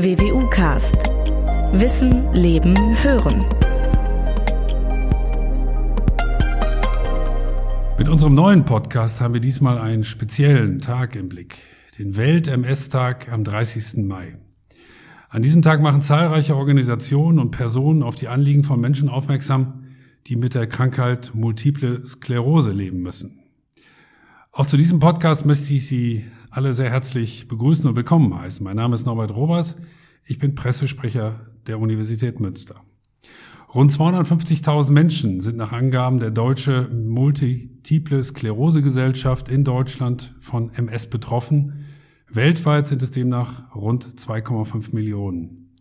WWU Cast. Wissen, Leben, Hören. Mit unserem neuen Podcast haben wir diesmal einen speziellen Tag im Blick. Den Welt-MS-Tag am 30. Mai. An diesem Tag machen zahlreiche Organisationen und Personen auf die Anliegen von Menschen aufmerksam, die mit der Krankheit Multiple Sklerose leben müssen. Auch zu diesem Podcast möchte ich Sie alle sehr herzlich begrüßen und willkommen heißen. Mein Name ist Norbert Robers. Ich bin Pressesprecher der Universität Münster. Rund 250.000 Menschen sind nach Angaben der Deutsche Multiple Sklerose Gesellschaft in Deutschland von MS betroffen. Weltweit sind es demnach rund 2,5 Millionen.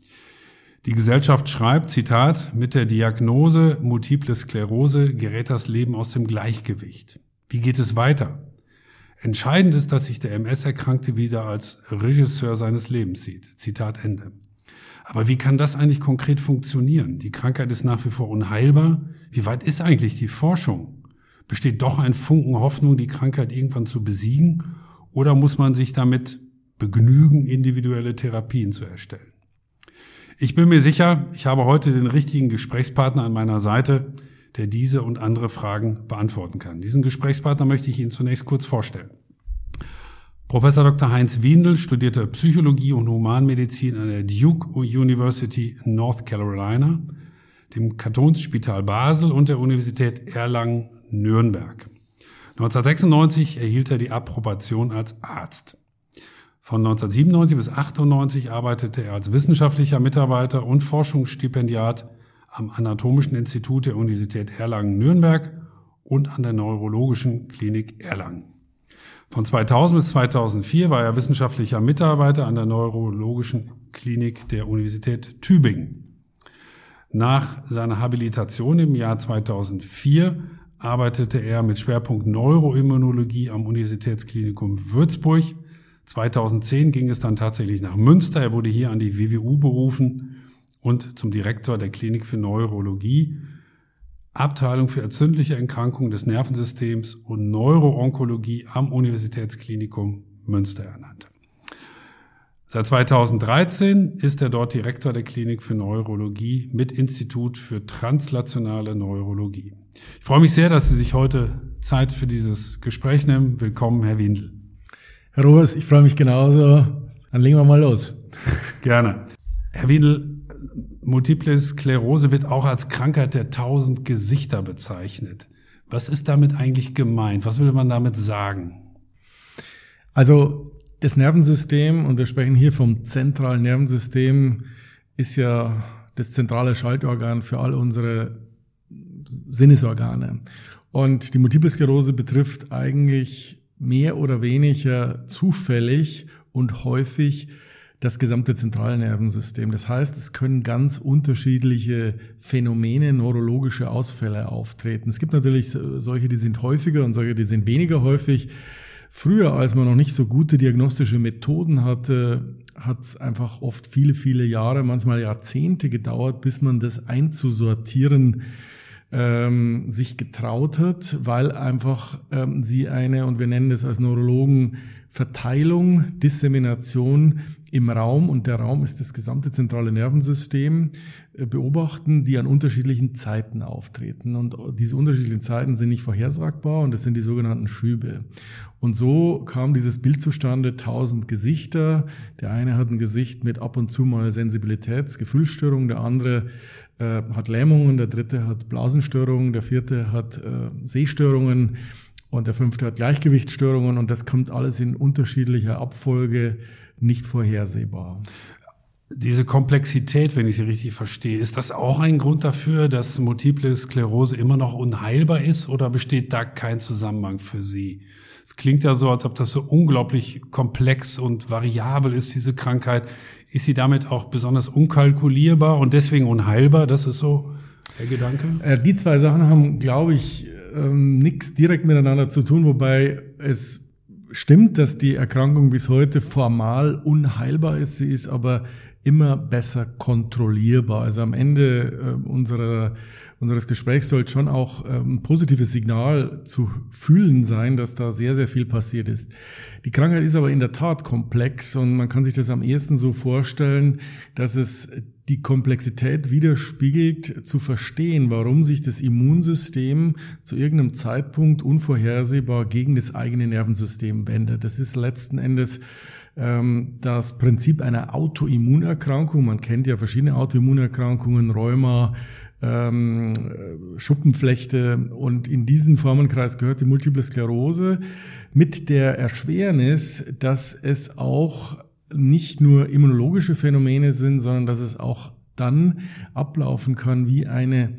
Die Gesellschaft schreibt, Zitat, mit der Diagnose Multiple Sklerose gerät das Leben aus dem Gleichgewicht. Wie geht es weiter? Entscheidend ist, dass sich der MS-Erkrankte wieder als Regisseur seines Lebens sieht. Zitat Ende. Aber wie kann das eigentlich konkret funktionieren? Die Krankheit ist nach wie vor unheilbar. Wie weit ist eigentlich die Forschung? Besteht doch ein Funken Hoffnung, die Krankheit irgendwann zu besiegen? Oder muss man sich damit begnügen, individuelle Therapien zu erstellen? Ich bin mir sicher, ich habe heute den richtigen Gesprächspartner an meiner Seite, der diese und andere Fragen beantworten kann. Diesen Gesprächspartner möchte ich Ihnen zunächst kurz vorstellen. Professor Dr. Heinz Windel studierte Psychologie und Humanmedizin an der Duke University North Carolina, dem Kantonsspital Basel und der Universität Erlangen-Nürnberg. 1996 erhielt er die Approbation als Arzt. Von 1997 bis 1998 arbeitete er als wissenschaftlicher Mitarbeiter und Forschungsstipendiat am Anatomischen Institut der Universität Erlangen-Nürnberg und an der Neurologischen Klinik Erlangen. Von 2000 bis 2004 war er wissenschaftlicher Mitarbeiter an der Neurologischen Klinik der Universität Tübingen. Nach seiner Habilitation im Jahr 2004 arbeitete er mit Schwerpunkt Neuroimmunologie am Universitätsklinikum Würzburg. 2010 ging es dann tatsächlich nach Münster. Er wurde hier an die WWU berufen und zum Direktor der Klinik für Neurologie, Abteilung für entzündliche Erkrankungen des Nervensystems und Neuroonkologie am Universitätsklinikum Münster ernannt. Seit 2013 ist er dort Direktor der Klinik für Neurologie mit Institut für translationale Neurologie. Ich freue mich sehr, dass Sie sich heute Zeit für dieses Gespräch nehmen. Willkommen, Herr Windel. Herr Robers, ich freue mich genauso. Dann legen wir mal los. Gerne. Herr Windel, Multiple Sklerose wird auch als Krankheit der tausend Gesichter bezeichnet. Was ist damit eigentlich gemeint? Was will man damit sagen? Also das Nervensystem, und wir sprechen hier vom zentralen Nervensystem, ist ja das zentrale Schaltorgan für all unsere Sinnesorgane. Und die Multiple Sklerose betrifft eigentlich mehr oder weniger zufällig und häufig das gesamte Zentralnervensystem. Das heißt, es können ganz unterschiedliche Phänomene, neurologische Ausfälle auftreten. Es gibt natürlich solche, die sind häufiger und solche, die sind weniger häufig. Früher, als man noch nicht so gute diagnostische Methoden hatte, hat es einfach oft viele, viele Jahre, manchmal Jahrzehnte gedauert, bis man das einzusortieren ähm, sich getraut hat, weil einfach ähm, sie eine, und wir nennen das als Neurologen, Verteilung, Dissemination im Raum, und der Raum ist das gesamte zentrale Nervensystem, äh, beobachten, die an unterschiedlichen Zeiten auftreten. Und diese unterschiedlichen Zeiten sind nicht vorhersagbar und das sind die sogenannten Schübe. Und so kam dieses Bild zustande, tausend Gesichter. Der eine hat ein Gesicht mit ab und zu mal Sensibilitäts-, Gefühlsstörung, der andere äh, hat Lähmungen, der dritte hat Blasenstörungen, der vierte hat äh, Sehstörungen und der fünfte hat Gleichgewichtsstörungen und das kommt alles in unterschiedlicher Abfolge nicht vorhersehbar. Diese Komplexität, wenn ich sie richtig verstehe, ist das auch ein Grund dafür, dass Multiple Sklerose immer noch unheilbar ist oder besteht da kein Zusammenhang für Sie? Es klingt ja so, als ob das so unglaublich komplex und variabel ist, diese Krankheit. Ist sie damit auch besonders unkalkulierbar und deswegen unheilbar? Das ist so der Gedanke? Äh, die zwei Sachen haben, glaube ich, ähm, nichts direkt miteinander zu tun, wobei es stimmt, dass die Erkrankung bis heute formal unheilbar ist. Sie ist aber immer besser kontrollierbar. Also am Ende äh, unserer, unseres Gesprächs soll schon auch äh, ein positives Signal zu fühlen sein, dass da sehr, sehr viel passiert ist. Die Krankheit ist aber in der Tat komplex und man kann sich das am ehesten so vorstellen, dass es die Komplexität widerspiegelt, zu verstehen, warum sich das Immunsystem zu irgendeinem Zeitpunkt unvorhersehbar gegen das eigene Nervensystem wendet. Das ist letzten Endes ähm, das Prinzip einer Autoimmunerkrankung. Man kennt ja verschiedene Autoimmunerkrankungen, Rheuma, ähm, Schuppenflechte und in diesen Formenkreis gehört die Multiple Sklerose mit der Erschwernis, dass es auch nicht nur immunologische Phänomene sind, sondern dass es auch dann ablaufen kann wie eine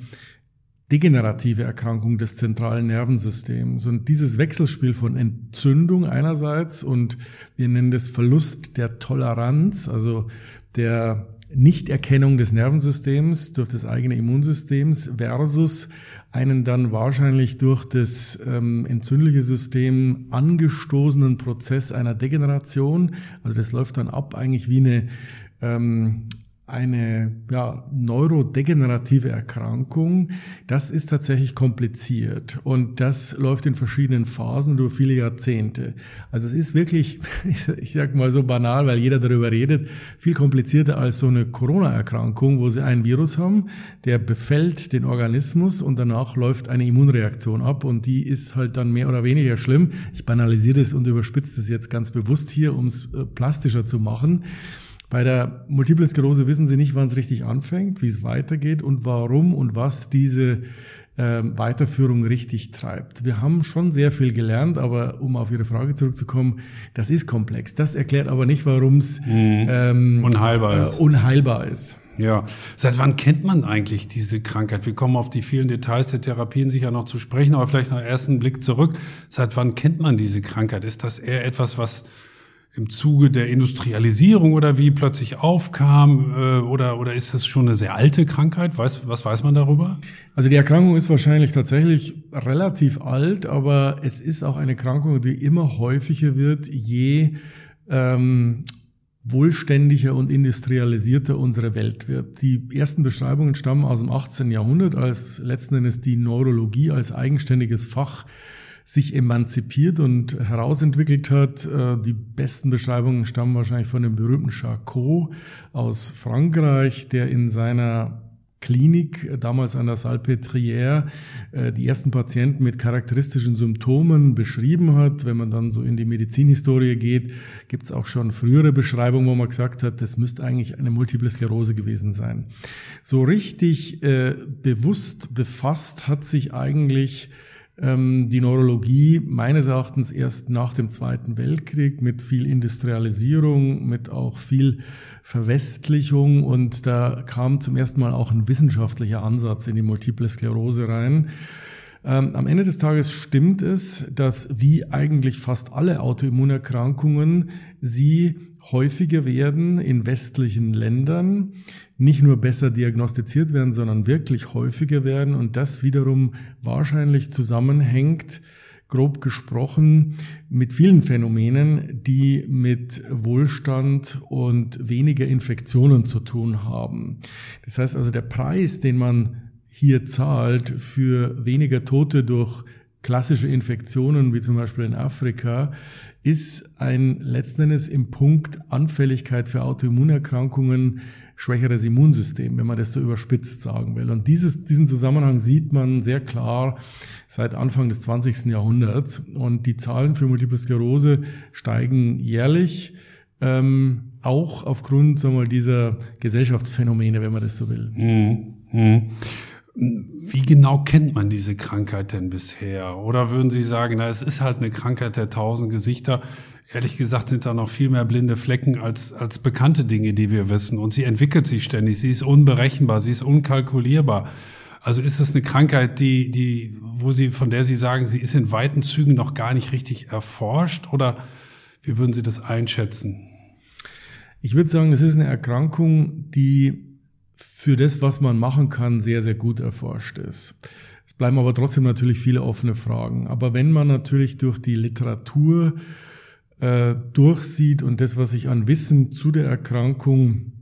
degenerative Erkrankung des zentralen Nervensystems. Und dieses Wechselspiel von Entzündung einerseits und wir nennen das Verlust der Toleranz, also der Nichterkennung des Nervensystems durch das eigene Immunsystems versus einen dann wahrscheinlich durch das ähm, entzündliche System angestoßenen Prozess einer Degeneration. Also das läuft dann ab eigentlich wie eine ähm, eine ja, neurodegenerative Erkrankung, das ist tatsächlich kompliziert und das läuft in verschiedenen Phasen über viele Jahrzehnte. Also es ist wirklich, ich sag mal so banal, weil jeder darüber redet, viel komplizierter als so eine Corona-Erkrankung, wo sie einen Virus haben, der befällt den Organismus und danach läuft eine Immunreaktion ab und die ist halt dann mehr oder weniger schlimm. Ich banalisiere das und überspitze das jetzt ganz bewusst hier, um es äh, plastischer zu machen. Bei der Multiple Sklerose wissen Sie nicht, wann es richtig anfängt, wie es weitergeht und warum und was diese äh, Weiterführung richtig treibt. Wir haben schon sehr viel gelernt, aber um auf Ihre Frage zurückzukommen, das ist komplex. Das erklärt aber nicht, warum es mhm. ähm, unheilbar, ist. Äh, unheilbar ist. Ja, seit wann kennt man eigentlich diese Krankheit? Wir kommen auf die vielen Details der Therapien sicher noch zu sprechen, aber vielleicht noch ersten Blick zurück. Seit wann kennt man diese Krankheit? Ist das eher etwas, was im Zuge der Industrialisierung oder wie plötzlich aufkam äh, oder, oder ist das schon eine sehr alte Krankheit? Weiß, was weiß man darüber? Also die Erkrankung ist wahrscheinlich tatsächlich relativ alt, aber es ist auch eine Erkrankung, die immer häufiger wird, je ähm, wohlständiger und industrialisierter unsere Welt wird. Die ersten Beschreibungen stammen aus dem 18. Jahrhundert, als letzten Endes die Neurologie als eigenständiges Fach sich emanzipiert und herausentwickelt hat. Äh, die besten Beschreibungen stammen wahrscheinlich von dem berühmten Charcot aus Frankreich, der in seiner Klinik, äh, damals an der Salpêtrière, äh, die ersten Patienten mit charakteristischen Symptomen beschrieben hat. Wenn man dann so in die Medizinhistorie geht, gibt es auch schon frühere Beschreibungen, wo man gesagt hat, das müsste eigentlich eine Multiple Sklerose gewesen sein. So richtig äh, bewusst befasst hat sich eigentlich die Neurologie meines Erachtens erst nach dem Zweiten Weltkrieg mit viel Industrialisierung, mit auch viel Verwestlichung und da kam zum ersten Mal auch ein wissenschaftlicher Ansatz in die Multiple Sklerose rein. Ähm, am Ende des Tages stimmt es, dass wie eigentlich fast alle Autoimmunerkrankungen sie häufiger werden in westlichen Ländern, nicht nur besser diagnostiziert werden, sondern wirklich häufiger werden und das wiederum wahrscheinlich zusammenhängt, grob gesprochen, mit vielen Phänomenen, die mit Wohlstand und weniger Infektionen zu tun haben. Das heißt also, der Preis, den man hier zahlt für weniger Tote durch klassische Infektionen, wie zum Beispiel in Afrika, ist ein letzten Endes im Punkt Anfälligkeit für Autoimmunerkrankungen schwächeres Immunsystem, wenn man das so überspitzt sagen will. Und dieses, diesen Zusammenhang sieht man sehr klar seit Anfang des 20. Jahrhunderts. Und die Zahlen für Multiple Sklerose steigen jährlich. Ähm, auch aufgrund sagen wir mal, dieser Gesellschaftsphänomene, wenn man das so will. Mhm. Wie genau kennt man diese Krankheit denn bisher? Oder würden Sie sagen, na, es ist halt eine Krankheit der tausend Gesichter? Ehrlich gesagt sind da noch viel mehr blinde Flecken als, als bekannte Dinge, die wir wissen. Und sie entwickelt sich ständig. Sie ist unberechenbar. Sie ist unkalkulierbar. Also ist es eine Krankheit, die, die, wo Sie, von der Sie sagen, sie ist in weiten Zügen noch gar nicht richtig erforscht? Oder wie würden Sie das einschätzen? Ich würde sagen, es ist eine Erkrankung, die für das, was man machen kann, sehr, sehr gut erforscht ist. Es bleiben aber trotzdem natürlich viele offene Fragen. Aber wenn man natürlich durch die Literatur äh, durchsieht und das, was ich an Wissen zu der Erkrankung,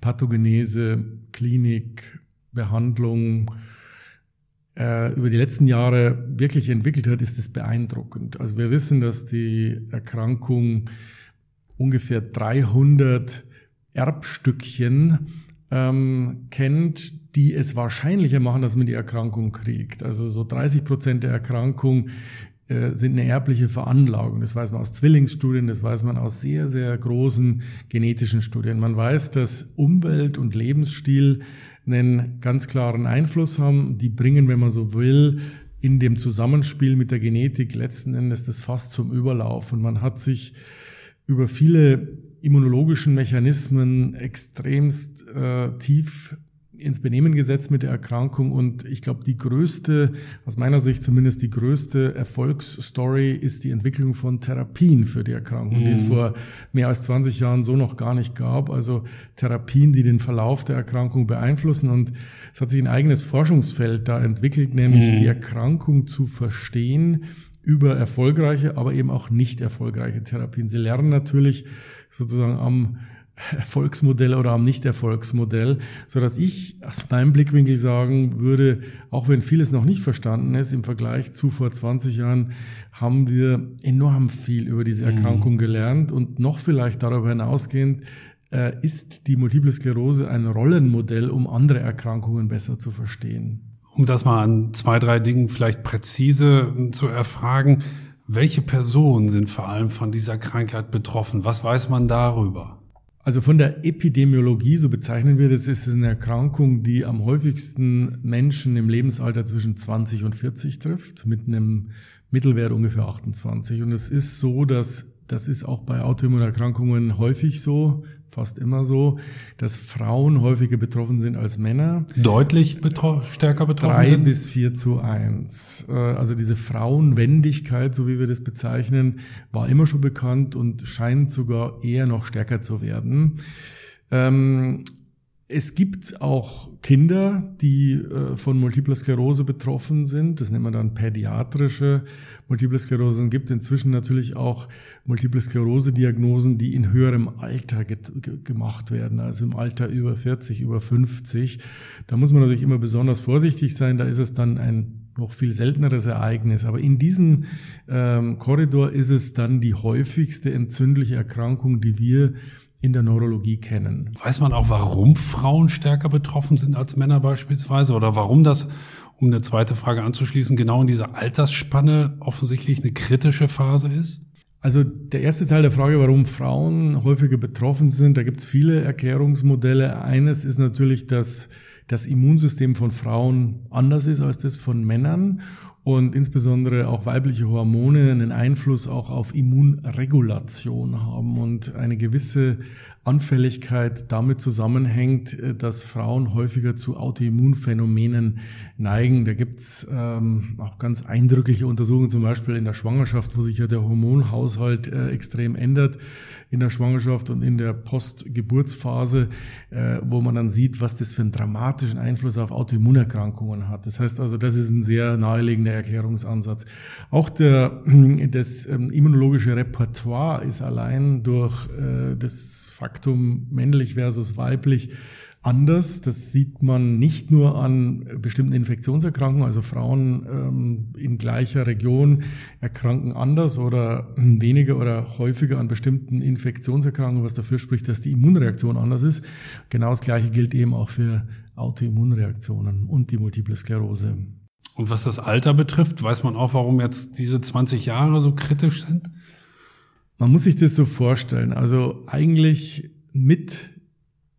Pathogenese, Klinik, Behandlung, äh, über die letzten Jahre wirklich entwickelt hat, ist es beeindruckend. Also wir wissen, dass die Erkrankung ungefähr 300 Erbstückchen ähm, kennt, die es wahrscheinlicher machen, dass man die Erkrankung kriegt. Also so 30 Prozent der Erkrankung äh, sind eine erbliche Veranlagung. Das weiß man aus Zwillingsstudien, das weiß man aus sehr, sehr großen genetischen Studien. Man weiß, dass Umwelt und Lebensstil einen ganz klaren Einfluss haben. Die bringen, wenn man so will, in dem Zusammenspiel mit der Genetik letzten Endes das fast zum Überlauf. Und man hat sich über viele immunologischen Mechanismen extremst äh, tief ins Benehmen gesetzt mit der Erkrankung und ich glaube, die größte, aus meiner Sicht zumindest die größte Erfolgsstory ist die Entwicklung von Therapien für die Erkrankung, mhm. die es mhm. vor mehr als 20 Jahren so noch gar nicht gab. Also Therapien, die den Verlauf der Erkrankung beeinflussen und es hat sich ein eigenes Forschungsfeld da entwickelt, nämlich mhm. die Erkrankung zu verstehen über erfolgreiche, aber eben auch nicht erfolgreiche Therapien. Sie lernen natürlich sozusagen am Erfolgsmodell oder am Nicht-Erfolgsmodell, so dass ich aus meinem Blickwinkel sagen würde, auch wenn vieles noch nicht verstanden ist, im Vergleich zu vor 20 Jahren haben wir enorm viel über diese mhm. Erkrankung gelernt und noch vielleicht darüber hinausgehend äh, ist die Multiple Sklerose ein Rollenmodell, um andere Erkrankungen besser zu verstehen. Um das mal an zwei, drei Dingen vielleicht präzise zu erfragen, welche Personen sind vor allem von dieser Krankheit betroffen? Was weiß man darüber? Also von der Epidemiologie, so bezeichnen wir das, ist es eine Erkrankung, die am häufigsten Menschen im Lebensalter zwischen 20 und 40 trifft, mit einem Mittelwert ungefähr 28. Und es ist so, dass das ist auch bei Autoimmunerkrankungen häufig so, fast immer so, dass Frauen häufiger betroffen sind als Männer. Deutlich betro stärker betroffen Drei sind? bis vier zu eins. Äh, also diese Frauenwendigkeit, so wie wir das bezeichnen, war immer schon bekannt und scheint sogar eher noch stärker zu werden. Es gibt auch Kinder, die äh, von Multipler Sklerose betroffen sind. Das nennt man dann pädiatrische Multiple Sklerose. Es gibt inzwischen natürlich auch Multiple Sklerose-Diagnosen, die in höherem Alter gemacht werden, also im Alter über 40, über 50. Da muss man natürlich immer besonders vorsichtig sein. Da ist es dann ein noch viel selteneres Ereignis. Aber in diesem ähm, Korridor ist es dann die häufigste entzündliche Erkrankung, die wir in der Neurologie kennen. Weiß man auch, warum Frauen stärker betroffen sind als Männer beispielsweise oder warum das, um eine zweite Frage anzuschließen, genau in dieser Altersspanne offensichtlich eine kritische Phase ist? Also der erste Teil der Frage, warum Frauen häufiger betroffen sind, da gibt es viele Erklärungsmodelle. Eines ist natürlich, dass das Immunsystem von Frauen anders ist als das von Männern und insbesondere auch weibliche Hormone einen Einfluss auch auf Immunregulation haben und eine gewisse Anfälligkeit damit zusammenhängt, äh, dass Frauen häufiger zu Autoimmunphänomenen neigen. Da gibt's ähm, auch ganz eindrückliche Untersuchungen, zum Beispiel in der Schwangerschaft, wo sich ja der Hormonhaushalt äh, extrem ändert in der Schwangerschaft und in der Postgeburtsphase, äh, wo man dann sieht, was das für einen dramatischen Einfluss auf Autoimmunerkrankungen hat. Das heißt also, das ist ein sehr naheliegender Erklärungsansatz. Auch der, das ähm, immunologische Repertoire ist allein durch äh, das Faktum männlich versus weiblich anders. Das sieht man nicht nur an bestimmten Infektionserkrankungen, also Frauen ähm, in gleicher Region erkranken anders oder weniger oder häufiger an bestimmten Infektionserkrankungen, was dafür spricht, dass die Immunreaktion anders ist. Genau das Gleiche gilt eben auch für Autoimmunreaktionen und die Multiple Sklerose. Und was das Alter betrifft, weiß man auch, warum jetzt diese 20 Jahre so kritisch sind? Man muss sich das so vorstellen. Also eigentlich mit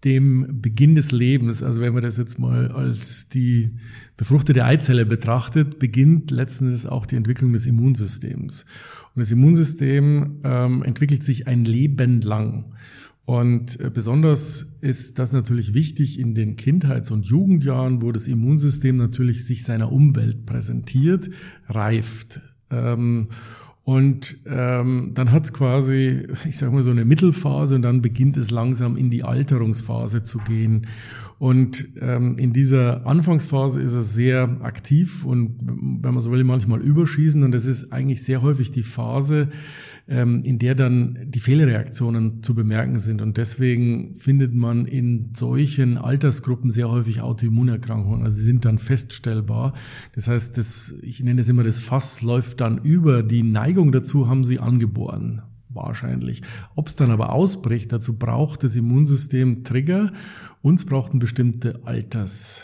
dem Beginn des Lebens, also wenn man das jetzt mal als die befruchtete Eizelle betrachtet, beginnt letzten Endes auch die Entwicklung des Immunsystems. Und das Immunsystem ähm, entwickelt sich ein Leben lang. Und äh, besonders ist das natürlich wichtig in den Kindheits- und Jugendjahren, wo das Immunsystem natürlich sich seiner Umwelt präsentiert, reift. Ähm, Und ähm, dann hat es quasi, ich sage mal so eine Mittelphase und dann beginnt es langsam in die Alterungsphase zu gehen. Und ähm, in dieser Anfangsphase ist es sehr aktiv und wenn man so will, manchmal überschießen. Und das ist eigentlich sehr häufig die Phase, ähm, in der dann die Fehlreaktionen zu bemerken sind. Und deswegen findet man in solchen Altersgruppen sehr häufig Autoimmunerkrankungen. Also sie sind dann feststellbar. Das heißt, das, ich nenne es immer, das Fass läuft dann über. Die Neigung dazu haben sie angeboren wahrscheinlich. Ob es dann aber ausbricht, dazu braucht das Immunsystem Trigger. Uns braucht ein bestimmte Alters,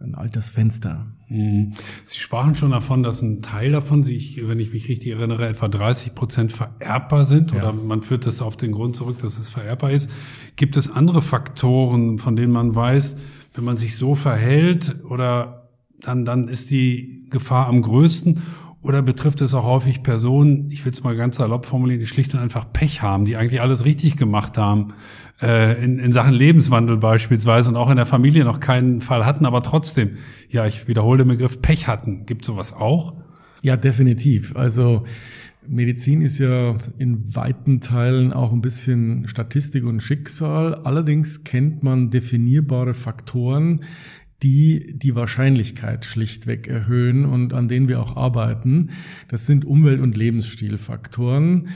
ein Altersfenster. Mhm. Sie sprachen schon davon, dass ein Teil davon sich, wenn ich mich richtig erinnere, etwa 30 Prozent vererbbar sind oder ja. man führt das auf den Grund zurück, dass es vererbbar ist. Gibt es andere Faktoren, von denen man weiß, wenn man sich so verhält oder dann, dann ist die Gefahr am größten? Oder betrifft es auch häufig Personen, ich will es mal ganz salopp formulieren, die schlicht und einfach Pech haben, die eigentlich alles richtig gemacht haben, äh, in, in Sachen Lebenswandel beispielsweise und auch in der Familie noch keinen Fall hatten, aber trotzdem, ja, ich wiederhole den Begriff, Pech hatten. Gibt sowas auch? Ja, definitiv. Also Medizin ist ja in weiten Teilen auch ein bisschen Statistik und Schicksal. Allerdings kennt man definierbare Faktoren, die die Wahrscheinlichkeit schlichtweg erhöhen und an denen wir auch arbeiten. Das sind Umwelt- und Lebensstilfaktoren.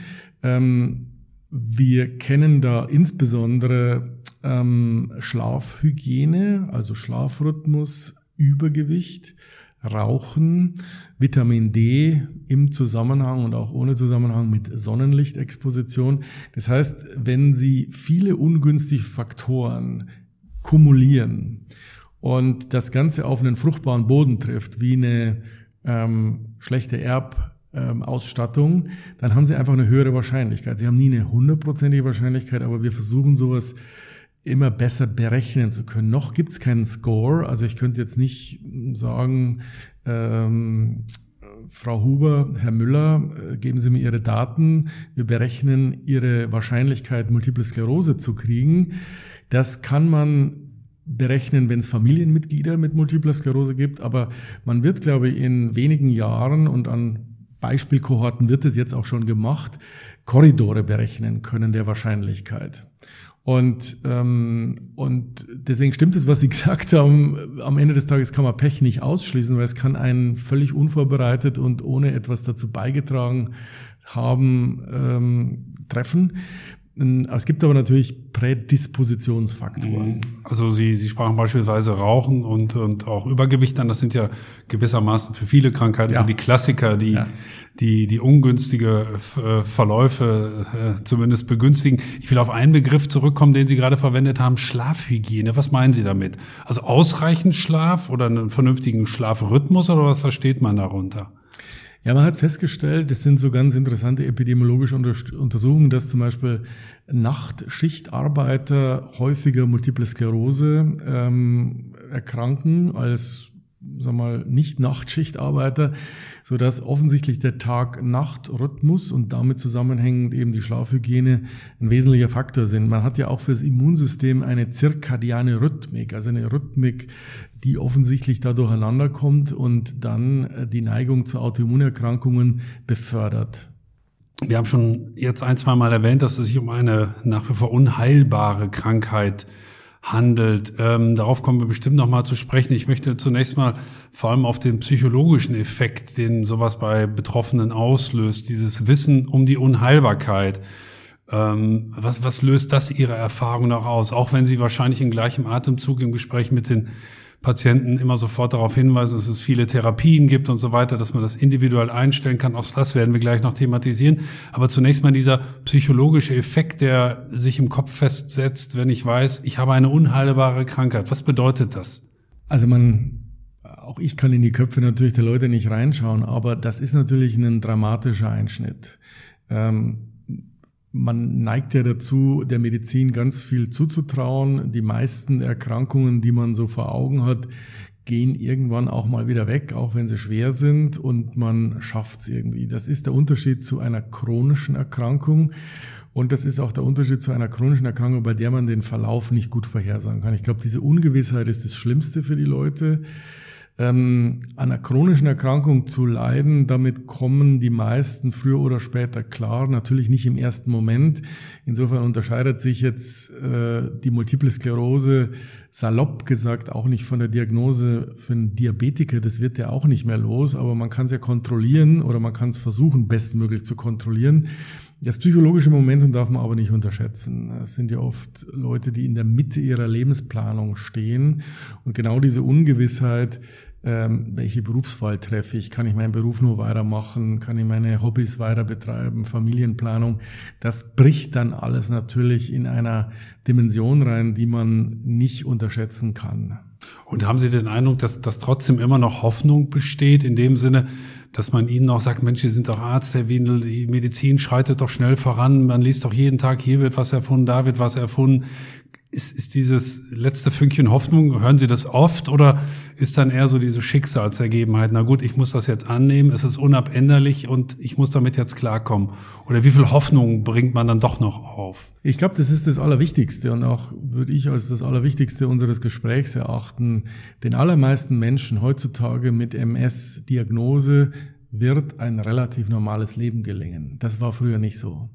Ähm, wir kennen da insbesondere ähm, Schlafhygiene, also Schlafrhythmus, Übergewicht, Rauchen, Vitamin D im Zusammenhang und auch ohne Zusammenhang mit Sonnenlichtexposition. Das heißt, wenn Sie viele ungünstige Faktoren kumulieren, und das Ganze auf einen fruchtbaren Boden trifft, wie eine ähm, schlechte Erbausstattung, ähm, dann haben sie einfach eine höhere Wahrscheinlichkeit. Sie haben nie eine hundertprozentige Wahrscheinlichkeit, aber wir versuchen sowas immer besser berechnen zu können. Noch gibt es keinen Score, also ich könnte jetzt nicht sagen, ähm, Frau Huber, Herr Müller, äh, geben Sie mir Ihre Daten. Wir berechnen Ihre Wahrscheinlichkeit, Multiple Sklerose zu kriegen. Das kann man berechnen, wenn es Familienmitglieder mit Multipler Sklerose gibt. Aber man wird, glaube ich, in wenigen Jahren und an Beispielkohorten wird es jetzt auch schon gemacht, Korridore berechnen können der Wahrscheinlichkeit. Und, ähm, und deswegen stimmt es, was Sie gesagt haben. Am Ende des Tages kann man Pech nicht ausschließen, weil es kann einen völlig unvorbereitet und ohne etwas dazu beigetragen haben ähm, treffen. Es gibt aber natürlich Prädispositionsfaktoren. Mhm. Also Sie, Sie sprachen beispielsweise Rauchen und, und auch Übergewicht an. Das sind ja gewissermaßen für viele Krankheiten ja. die Klassiker, die, ja. die, die ungünstige äh, Verläufe äh, zumindest begünstigen. Ich will auf einen Begriff zurückkommen, den Sie gerade verwendet haben, Schlafhygiene. Was meinen Sie damit? Also ausreichend Schlaf oder einen vernünftigen Schlafrhythmus oder was versteht man darunter? Ja, man hat festgestellt, das sind so ganz interessante epidemiologische Untersuchungen, dass zum Beispiel Nachtschichtarbeiter häufiger Multiple Sklerose ähm, erkranken als sag mal, nicht Nachtschichtarbeiter, so dass offensichtlich der Tag-Nacht-Rhythmus und damit zusammenhängend eben die Schlafhygiene ein wesentlicher Faktor sind. Man hat ja auch für das Immunsystem eine zirkadiane Rhythmik, also eine Rhythmik, die offensichtlich da durcheinander kommt und dann äh, die Neigung zu Autoimmunerkrankungen befördert. Wir haben schon jetzt ein, zwei Mal erwähnt, dass es sich um eine nach wie vor unheilbare Krankheit handelt. Ähm, darauf kommen wir bestimmt noch mal zu sprechen. Ich möchte zunächst mal vor allem auf den psychologischen Effekt, den sowas bei Betroffenen auslöst, dieses Wissen um die Unheilbarkeit. Ähm, was, was löst das Ihrer Erfahrung nach aus? Auch wenn Sie wahrscheinlich in gleichem Atemzug im Gespräch mit den Patienten immer sofort darauf hinweisen, dass es viele Therapien gibt und so weiter, dass man das individuell einstellen kann. Auch das werden wir gleich noch thematisieren. Aber zunächst mal dieser psychologische Effekt, der sich im Kopf festsetzt, wenn ich weiß, ich habe eine unheilbare Krankheit. Was bedeutet das? Also man auch ich kann in die Köpfe natürlich der Leute nicht reinschauen, aber das ist natürlich ein dramatischer Einschnitt. Ähm, man neigt ja dazu, der Medizin ganz viel zuzutrauen. Die meisten Erkrankungen, die man so vor Augen hat, gehen irgendwann auch mal wieder weg, auch wenn sie schwer sind und man schafft es irgendwie. Das ist der Unterschied zu einer chronischen Erkrankung und das ist auch der Unterschied zu einer chronischen Erkrankung, bei der man den Verlauf nicht gut vorhersagen kann. Ich glaube, diese Ungewissheit ist das Schlimmste für die Leute. Ähm, an einer chronischen Erkrankung zu leiden, damit kommen die meisten früher oder später klar, natürlich nicht im ersten Moment. Insofern unterscheidet sich jetzt äh, die Multiple Sklerose salopp gesagt auch nicht von der Diagnose für einen Diabetiker, das wird ja auch nicht mehr los, aber man kann es ja kontrollieren oder man kann es versuchen, bestmöglich zu kontrollieren. Das psychologische Momentum darf man aber nicht unterschätzen. Es sind ja oft Leute, die in der Mitte ihrer Lebensplanung stehen. Und genau diese Ungewissheit, ähm, welche Berufswahl treffe ich, kann ich meinen Beruf nur weitermachen, kann ich meine Hobbys weiter betreiben, Familienplanung, das bricht dann alles natürlich in einer Dimension rein, die man nicht unterschätzen kann. Und haben Sie den Eindruck, dass, dass trotzdem immer noch Hoffnung besteht, in dem Sinne, dass man ihnen auch sagt, Mensch, Sie sind doch Arzt, Herr Windel, die Medizin schreitet doch schnell voran, man liest doch jeden Tag, hier wird was erfunden, da wird was erfunden. Ist, ist dieses letzte Fünkchen Hoffnung, hören Sie das oft oder ist dann eher so diese Schicksalsergebenheit, na gut, ich muss das jetzt annehmen, es ist unabänderlich und ich muss damit jetzt klarkommen? Oder wie viel Hoffnung bringt man dann doch noch auf? Ich glaube, das ist das Allerwichtigste und auch würde ich als das Allerwichtigste unseres Gesprächs erachten. Den allermeisten Menschen heutzutage mit MS-Diagnose wird ein relativ normales Leben gelingen. Das war früher nicht so.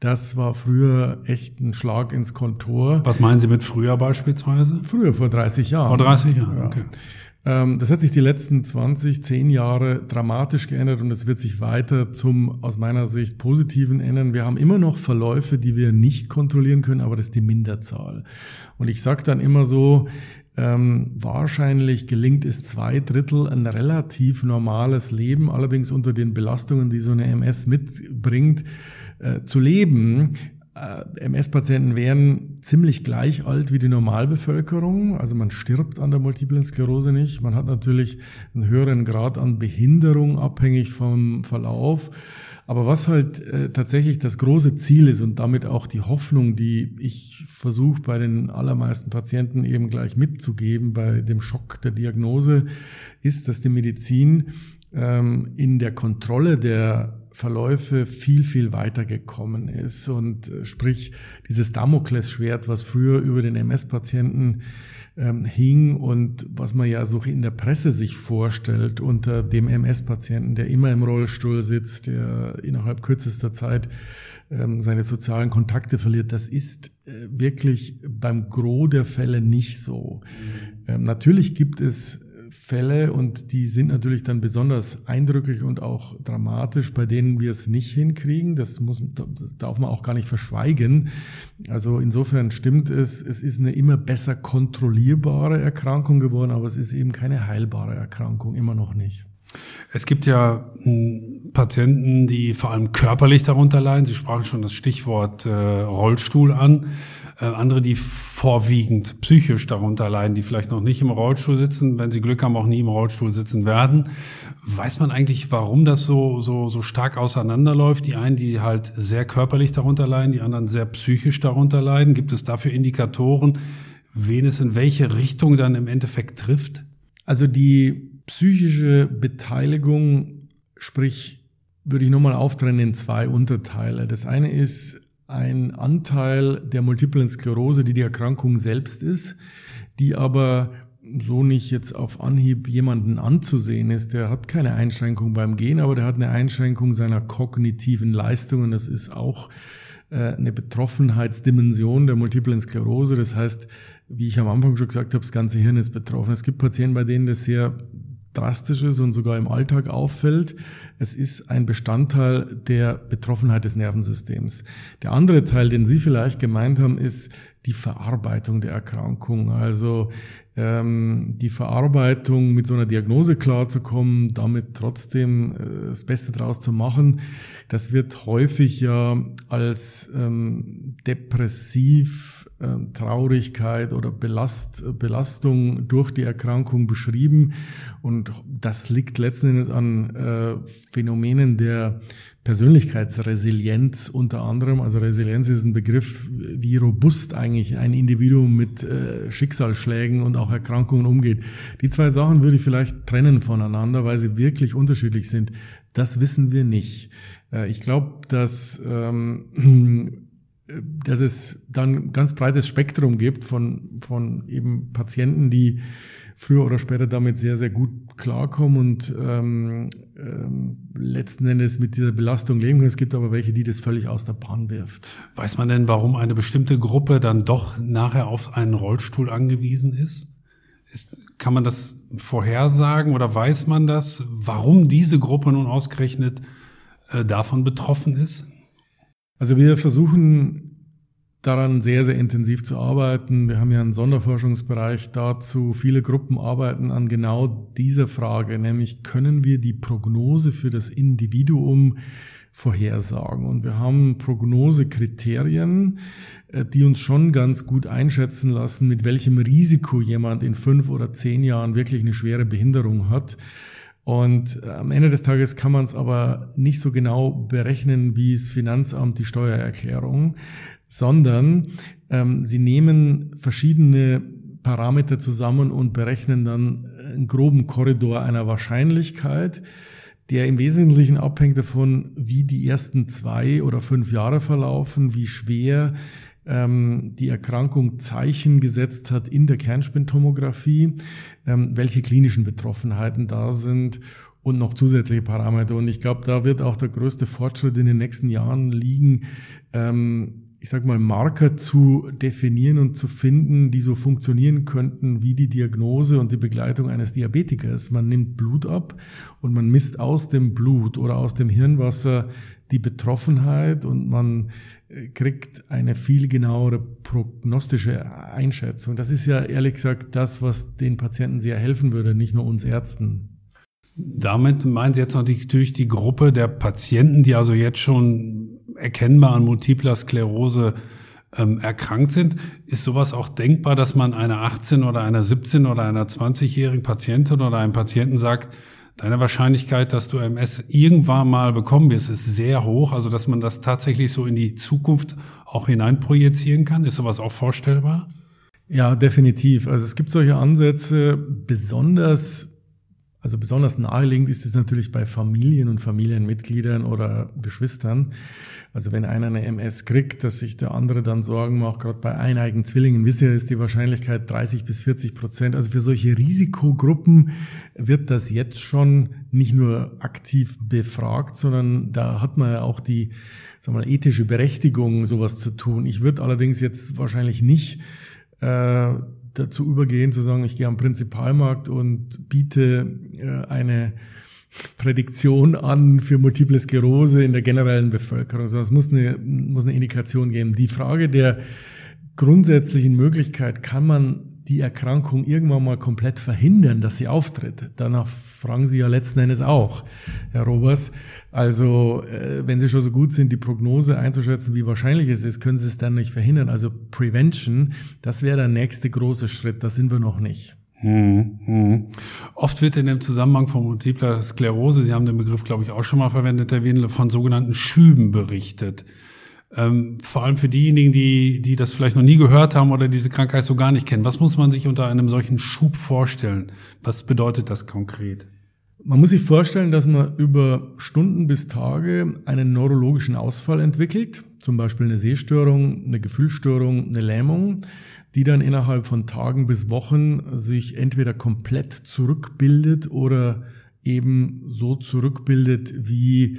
Das war früher echt ein Schlag ins Kontor. Was meinen Sie mit früher beispielsweise? Früher, vor 30 Jahren. Vor 30 Jahren, ja. okay. Ähm, das hat sich die letzten 20, 10 Jahre dramatisch geändert und es wird sich weiter zum aus meiner Sicht positiven ändern. Wir haben immer noch Verläufe, die wir nicht kontrollieren können, aber das ist die Minderzahl. Und ich sage dann immer so, ähm, wahrscheinlich gelingt es zwei Drittel ein relativ normales Leben, allerdings unter den Belastungen, die so eine MS mitbringt, äh, zu leben. Äh, MS-Patienten wären ziemlich gleich alt wie die Normalbevölkerung. Also man stirbt an der Multiplen Sklerose nicht. Man hat natürlich einen höheren Grad an Behinderung abhängig vom Verlauf. Aber was halt äh, tatsächlich das große Ziel ist und damit auch die Hoffnung, die ich versuche bei den allermeisten Patienten eben gleich mitzugeben bei dem Schock der Diagnose, ist, dass die Medizin ähm, in der Kontrolle der Verläufe viel, viel weiter gekommen ist. Und äh, sprich, dieses Damoklesschwert, was früher über den MS-Patienten ähm, hing und was man ja so in der Presse sich vorstellt unter dem MS-Patienten, der immer im Rollstuhl sitzt, der innerhalb kürzester Zeit ähm, seine sozialen Kontakte verliert, das ist äh, wirklich beim Gros der Fälle nicht so. Mhm. Ähm, natürlich gibt es Fälle und die sind natürlich dann besonders eindrücklich und auch dramatisch, bei denen wir es nicht hinkriegen. Das, muss, das darf man auch gar nicht verschweigen. Also insofern stimmt es, es ist eine immer besser kontrollierbare Erkrankung geworden, aber es ist eben keine heilbare Erkrankung, immer noch nicht. Es gibt ja hm, Patienten, die vor allem körperlich darunter leiden. Sie sprachen schon das Stichwort äh, Rollstuhl an. Äh, andere, die vorwiegend psychisch darunter leiden, die vielleicht noch nicht im Rollstuhl sitzen, wenn sie Glück haben, auch nie im Rollstuhl sitzen werden. Weiß man eigentlich, warum das so, so, so stark auseinanderläuft? Die einen, die halt sehr körperlich darunter leiden, die anderen sehr psychisch darunter leiden. Gibt es dafür Indikatoren, wen es in welche Richtung dann im Endeffekt trifft? Also die psychische Beteiligung, sprich, würde ich nochmal auftrennen in zwei Unterteile. Das eine ist ein Anteil der multiplen Sklerose, die die Erkrankung selbst ist, die aber so nicht jetzt auf Anhieb jemanden anzusehen ist. Der hat keine Einschränkung beim Gehen, aber der hat eine Einschränkung seiner kognitiven Leistungen. Das ist auch äh, eine Betroffenheitsdimension der multiplen Sklerose. Das heißt, wie ich am Anfang schon gesagt habe, das ganze Hirn ist betroffen. Es gibt Patienten, bei denen das sehr Drastisches und sogar im Alltag auffällt. Es ist ein Bestandteil der Betroffenheit des Nervensystems. Der andere Teil, den Sie vielleicht gemeint haben, ist die Verarbeitung der Erkrankung. Also ähm, die Verarbeitung mit so einer Diagnose klarzukommen, damit trotzdem äh, das Beste draus zu machen, das wird häufig ja als ähm, depressiv Traurigkeit oder Belast, Belastung durch die Erkrankung beschrieben. Und das liegt letzten Endes an äh, Phänomenen der Persönlichkeitsresilienz unter anderem. Also Resilienz ist ein Begriff, wie robust eigentlich ein Individuum mit äh, Schicksalsschlägen und auch Erkrankungen umgeht. Die zwei Sachen würde ich vielleicht trennen voneinander, weil sie wirklich unterschiedlich sind. Das wissen wir nicht. Äh, ich glaube, dass ähm, dass es dann ganz breites Spektrum gibt von, von eben Patienten, die früher oder später damit sehr, sehr gut klarkommen und ähm, ähm, letzten Endes mit dieser Belastung leben können. Es gibt aber welche, die das völlig aus der Bahn wirft. Weiß man denn, warum eine bestimmte Gruppe dann doch nachher auf einen Rollstuhl angewiesen ist? ist kann man das vorhersagen oder weiß man das, warum diese Gruppe nun ausgerechnet äh, davon betroffen ist? Also wir versuchen daran sehr, sehr intensiv zu arbeiten. Wir haben ja einen Sonderforschungsbereich dazu. Viele Gruppen arbeiten an genau dieser Frage, nämlich können wir die Prognose für das Individuum vorhersagen. Und wir haben Prognosekriterien, äh, die uns schon ganz gut einschätzen lassen, mit welchem Risiko jemand in fünf oder zehn Jahren wirklich eine schwere Behinderung hat. Und äh, am Ende des Tages kann man es aber nicht so genau berechnen wie das Finanzamt die Steuererklärung sondern ähm, sie nehmen verschiedene Parameter zusammen und berechnen dann einen groben Korridor einer Wahrscheinlichkeit, der im Wesentlichen abhängt davon, wie die ersten zwei oder fünf Jahre verlaufen, wie schwer ähm, die Erkrankung Zeichen gesetzt hat in der Kernspintomographie, welche klinischen Betroffenheiten da sind und noch zusätzliche Parameter. Und ich glaube, da wird auch der größte Fortschritt in den nächsten Jahren liegen, ähm, ich sag mal, Marker zu definieren und zu finden, die so funktionieren könnten wie die Diagnose und die Begleitung eines Diabetikers. Man nimmt Blut ab und man misst aus dem Blut oder aus dem Hirnwasser die Betroffenheit und man kriegt eine viel genauere prognostische Einschätzung. Das ist ja ehrlich gesagt das, was den Patienten sehr helfen würde, nicht nur uns Ärzten. Damit meinen Sie jetzt natürlich die Gruppe der Patienten, die also jetzt schon erkennbar an multipler Sklerose ähm, erkrankt sind. Ist sowas auch denkbar, dass man einer 18 oder einer 17 oder einer 20-jährigen Patientin oder einem Patienten sagt, deine Wahrscheinlichkeit, dass du MS irgendwann mal bekommen wirst, ist sehr hoch. Also, dass man das tatsächlich so in die Zukunft auch hineinprojizieren kann. Ist sowas auch vorstellbar? Ja, definitiv. Also es gibt solche Ansätze, besonders also besonders naheliegend ist es natürlich bei Familien und Familienmitgliedern oder Geschwistern. Also wenn einer eine MS kriegt, dass sich der andere dann Sorgen macht, gerade bei eineigen Zwillingen, wisst ihr, ist die Wahrscheinlichkeit 30 bis 40 Prozent. Also für solche Risikogruppen wird das jetzt schon nicht nur aktiv befragt, sondern da hat man ja auch die sagen wir mal, ethische Berechtigung, sowas zu tun. Ich würde allerdings jetzt wahrscheinlich nicht äh, dazu übergehen, zu sagen, ich gehe am Prinzipalmarkt und biete äh, eine Prädiktion an für Multiple Sklerose in der generellen Bevölkerung. Also es muss eine, muss eine Indikation geben. Die Frage der grundsätzlichen Möglichkeit, kann man die Erkrankung irgendwann mal komplett verhindern, dass sie auftritt. Danach fragen Sie ja letzten Endes auch, Herr Robers. Also äh, wenn Sie schon so gut sind, die Prognose einzuschätzen, wie wahrscheinlich es ist, können Sie es dann nicht verhindern. Also Prevention, das wäre der nächste große Schritt. Da sind wir noch nicht. Hm, hm. Oft wird in dem Zusammenhang von multipler Sklerose, Sie haben den Begriff, glaube ich, auch schon mal verwendet, Herr Wendel, von sogenannten Schüben berichtet. Ähm, vor allem für diejenigen, die, die das vielleicht noch nie gehört haben oder diese Krankheit so gar nicht kennen. Was muss man sich unter einem solchen Schub vorstellen? Was bedeutet das konkret? Man muss sich vorstellen, dass man über Stunden bis Tage einen neurologischen Ausfall entwickelt, zum Beispiel eine Sehstörung, eine Gefühlsstörung, eine Lähmung, die dann innerhalb von Tagen bis Wochen sich entweder komplett zurückbildet oder eben so zurückbildet wie